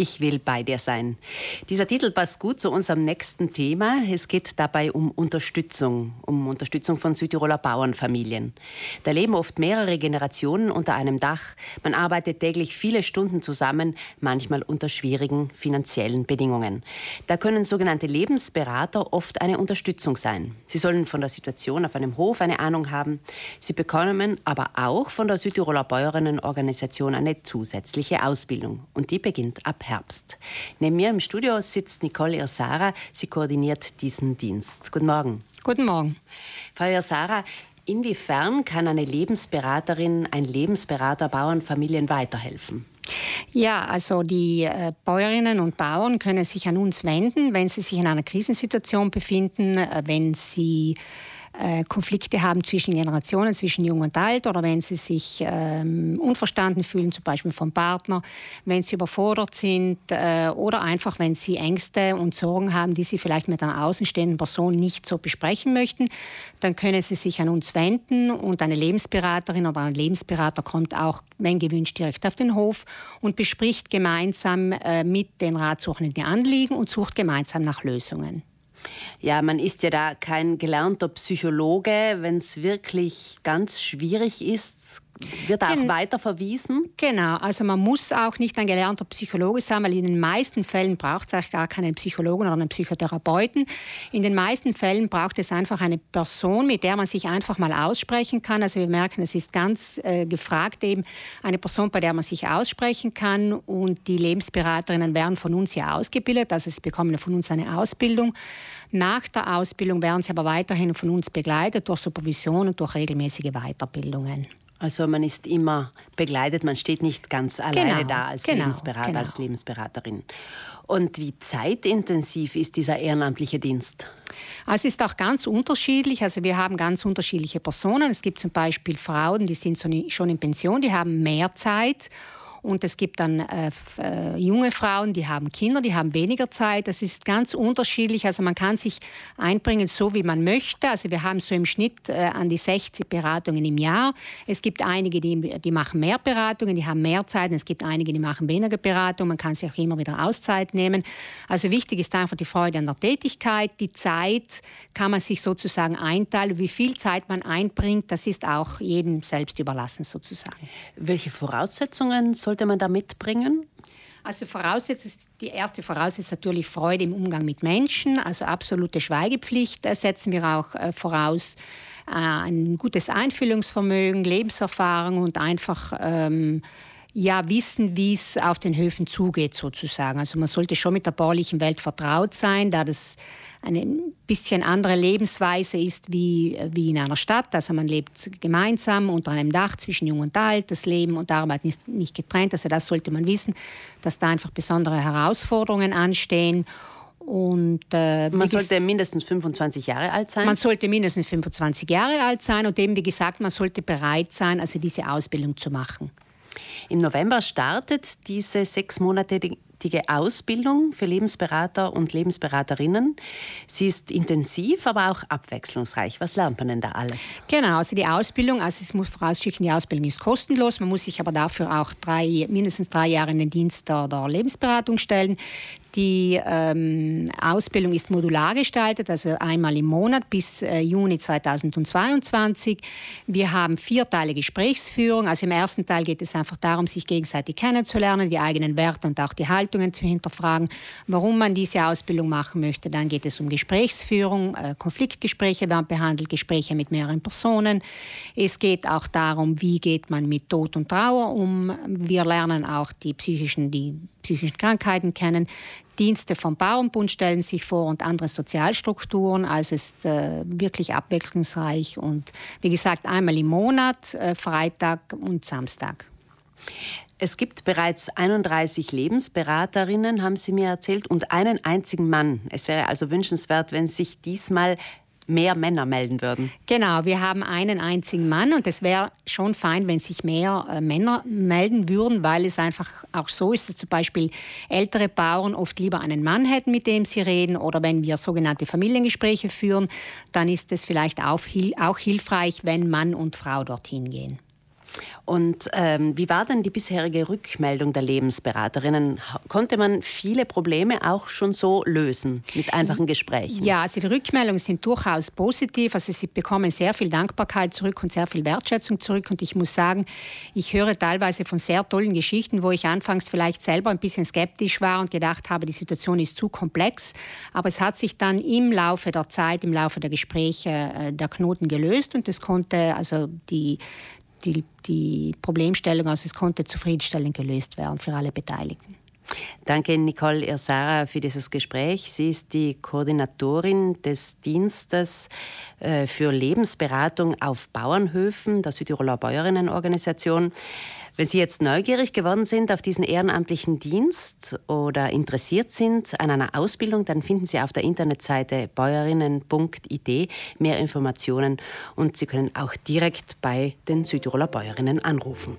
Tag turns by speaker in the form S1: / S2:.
S1: Ich will bei dir sein. Dieser Titel passt gut zu unserem nächsten Thema. Es geht dabei um Unterstützung, um Unterstützung von Südtiroler Bauernfamilien. Da leben oft mehrere Generationen unter einem Dach. Man arbeitet täglich viele Stunden zusammen, manchmal unter schwierigen finanziellen Bedingungen. Da können sogenannte Lebensberater oft eine Unterstützung sein. Sie sollen von der Situation auf einem Hof eine Ahnung haben. Sie bekommen aber auch von der Südtiroler Bäuerinnenorganisation eine zusätzliche Ausbildung. Und die beginnt ab Herbst. Neben mir im Studio sitzt Nicole Irsara. Sie koordiniert diesen Dienst. Guten Morgen.
S2: Guten Morgen.
S1: Frau Irsara, inwiefern kann eine Lebensberaterin, ein Lebensberater Bauernfamilien weiterhelfen?
S2: Ja, also die äh, Bäuerinnen und Bauern können sich an uns wenden, wenn sie sich in einer Krisensituation befinden, äh, wenn sie äh, Konflikte haben zwischen Generationen, zwischen Jung und Alt oder wenn sie sich ähm, unverstanden fühlen, zum Beispiel vom Partner, wenn sie überfordert sind äh, oder einfach, wenn sie Ängste und Sorgen haben, die sie vielleicht mit einer außenstehenden Person nicht so besprechen möchten, dann können sie sich an uns wenden und eine Lebensberaterin oder ein Lebensberater kommt auch, wenn gewünscht, direkt auf den Hof und bespricht gemeinsam äh, mit den Ratsuchenden die Anliegen und sucht gemeinsam nach Lösungen.
S1: Ja, man ist ja da kein gelernter Psychologe. Wenn es wirklich ganz schwierig ist, wird auch weiter verwiesen?
S2: Genau, also man muss auch nicht ein gelernter Psychologe sein, weil in den meisten Fällen braucht es eigentlich gar keinen Psychologen oder einen Psychotherapeuten. In den meisten Fällen braucht es einfach eine Person, mit der man sich einfach mal aussprechen kann. Also wir merken, es ist ganz äh, gefragt eben eine Person, bei der man sich aussprechen kann und die Lebensberaterinnen werden von uns ja ausgebildet, also sie bekommen von uns eine Ausbildung. Nach der Ausbildung werden sie aber weiterhin von uns begleitet durch Supervision und durch regelmäßige Weiterbildungen.
S1: Also man ist immer begleitet, man steht nicht ganz alleine genau, da als genau, Lebensberater, genau. als Lebensberaterin. Und wie zeitintensiv ist dieser ehrenamtliche Dienst?
S2: Also es ist auch ganz unterschiedlich. Also wir haben ganz unterschiedliche Personen. Es gibt zum Beispiel Frauen, die sind schon in Pension, die haben mehr Zeit und es gibt dann äh, äh, junge Frauen, die haben Kinder, die haben weniger Zeit. Das ist ganz unterschiedlich. Also man kann sich einbringen, so wie man möchte. Also wir haben so im Schnitt äh, an die 60 Beratungen im Jahr. Es gibt einige, die, die machen mehr Beratungen, die haben mehr Zeit. Und es gibt einige, die machen weniger Beratungen. Man kann sich auch immer wieder Auszeit nehmen. Also wichtig ist einfach die Freude an der Tätigkeit. Die Zeit kann man sich sozusagen einteilen. Wie viel Zeit man einbringt, das ist auch jedem selbst überlassen sozusagen.
S1: Welche Voraussetzungen sollte man da mitbringen?
S2: Also die erste Voraussetzung ist natürlich Freude im Umgang mit Menschen, also absolute Schweigepflicht setzen wir auch äh, voraus. Äh, ein gutes Einfühlungsvermögen, Lebenserfahrung und einfach ähm, ja, wissen, wie es auf den Höfen zugeht sozusagen. Also man sollte schon mit der baulichen Welt vertraut sein, da das eine bisschen andere Lebensweise ist wie, wie in einer Stadt. Also man lebt gemeinsam unter einem Dach zwischen Jung und Alt. Das Leben und Arbeit ist nicht getrennt. Also das sollte man wissen, dass da einfach besondere Herausforderungen anstehen.
S1: Und, äh, man sollte mindestens 25 Jahre alt sein?
S2: Man sollte mindestens 25 Jahre alt sein und eben, wie gesagt, man sollte bereit sein, also diese Ausbildung zu machen.
S1: Im November startet diese sechsmonatige Ausbildung für Lebensberater und Lebensberaterinnen. Sie ist intensiv, aber auch abwechslungsreich. Was lernt man denn da alles?
S2: Genau, also die Ausbildung, also es muss vorausschicken, die Ausbildung ist kostenlos. Man muss sich aber dafür auch drei, mindestens drei Jahre in den Dienst der Lebensberatung stellen. Die ähm, Ausbildung ist modular gestaltet, also einmal im Monat bis äh, Juni 2022. Wir haben vier Teile Gesprächsführung. Also im ersten Teil geht es einfach darum, sich gegenseitig kennenzulernen, die eigenen Werte und auch die Haltungen zu hinterfragen, warum man diese Ausbildung machen möchte. Dann geht es um Gesprächsführung, äh, Konfliktgespräche werden behandelt, Gespräche mit mehreren Personen. Es geht auch darum, wie geht man mit Tod und Trauer um. Wir lernen auch die psychischen, die psychischen Krankheiten kennen. Dienste vom Bauernbund stellen sich vor und andere Sozialstrukturen. Also es ist äh, wirklich abwechslungsreich und wie gesagt einmal im Monat, äh, Freitag und Samstag.
S1: Es gibt bereits 31 Lebensberaterinnen, haben Sie mir erzählt, und einen einzigen Mann. Es wäre also wünschenswert, wenn sich diesmal mehr Männer melden würden.
S2: Genau, wir haben einen einzigen Mann und es wäre schon fein, wenn sich mehr äh, Männer melden würden, weil es einfach auch so ist, dass zum Beispiel ältere Bauern oft lieber einen Mann hätten, mit dem sie reden oder wenn wir sogenannte Familiengespräche führen, dann ist es vielleicht auch, auch hilfreich, wenn Mann und Frau dorthin gehen.
S1: Und ähm, wie war denn die bisherige Rückmeldung der Lebensberaterinnen? Konnte man viele Probleme auch schon so lösen mit einfachen Gesprächen?
S2: Ja, also die Rückmeldungen sind durchaus positiv. Also sie bekommen sehr viel Dankbarkeit zurück und sehr viel Wertschätzung zurück. Und ich muss sagen, ich höre teilweise von sehr tollen Geschichten, wo ich anfangs vielleicht selber ein bisschen skeptisch war und gedacht habe, die Situation ist zu komplex. Aber es hat sich dann im Laufe der Zeit, im Laufe der Gespräche äh, der Knoten gelöst und es konnte also die die, die Problemstellung, also es konnte zufriedenstellend gelöst werden für alle Beteiligten.
S1: Danke, Nicole Irsara, für dieses Gespräch. Sie ist die Koordinatorin des Dienstes äh, für Lebensberatung auf Bauernhöfen der Südtiroler Bäuerinnenorganisation. Wenn Sie jetzt neugierig geworden sind auf diesen ehrenamtlichen Dienst oder interessiert sind an einer Ausbildung, dann finden Sie auf der Internetseite bäuerinnen.id mehr Informationen und Sie können auch direkt bei den Südtiroler Bäuerinnen anrufen.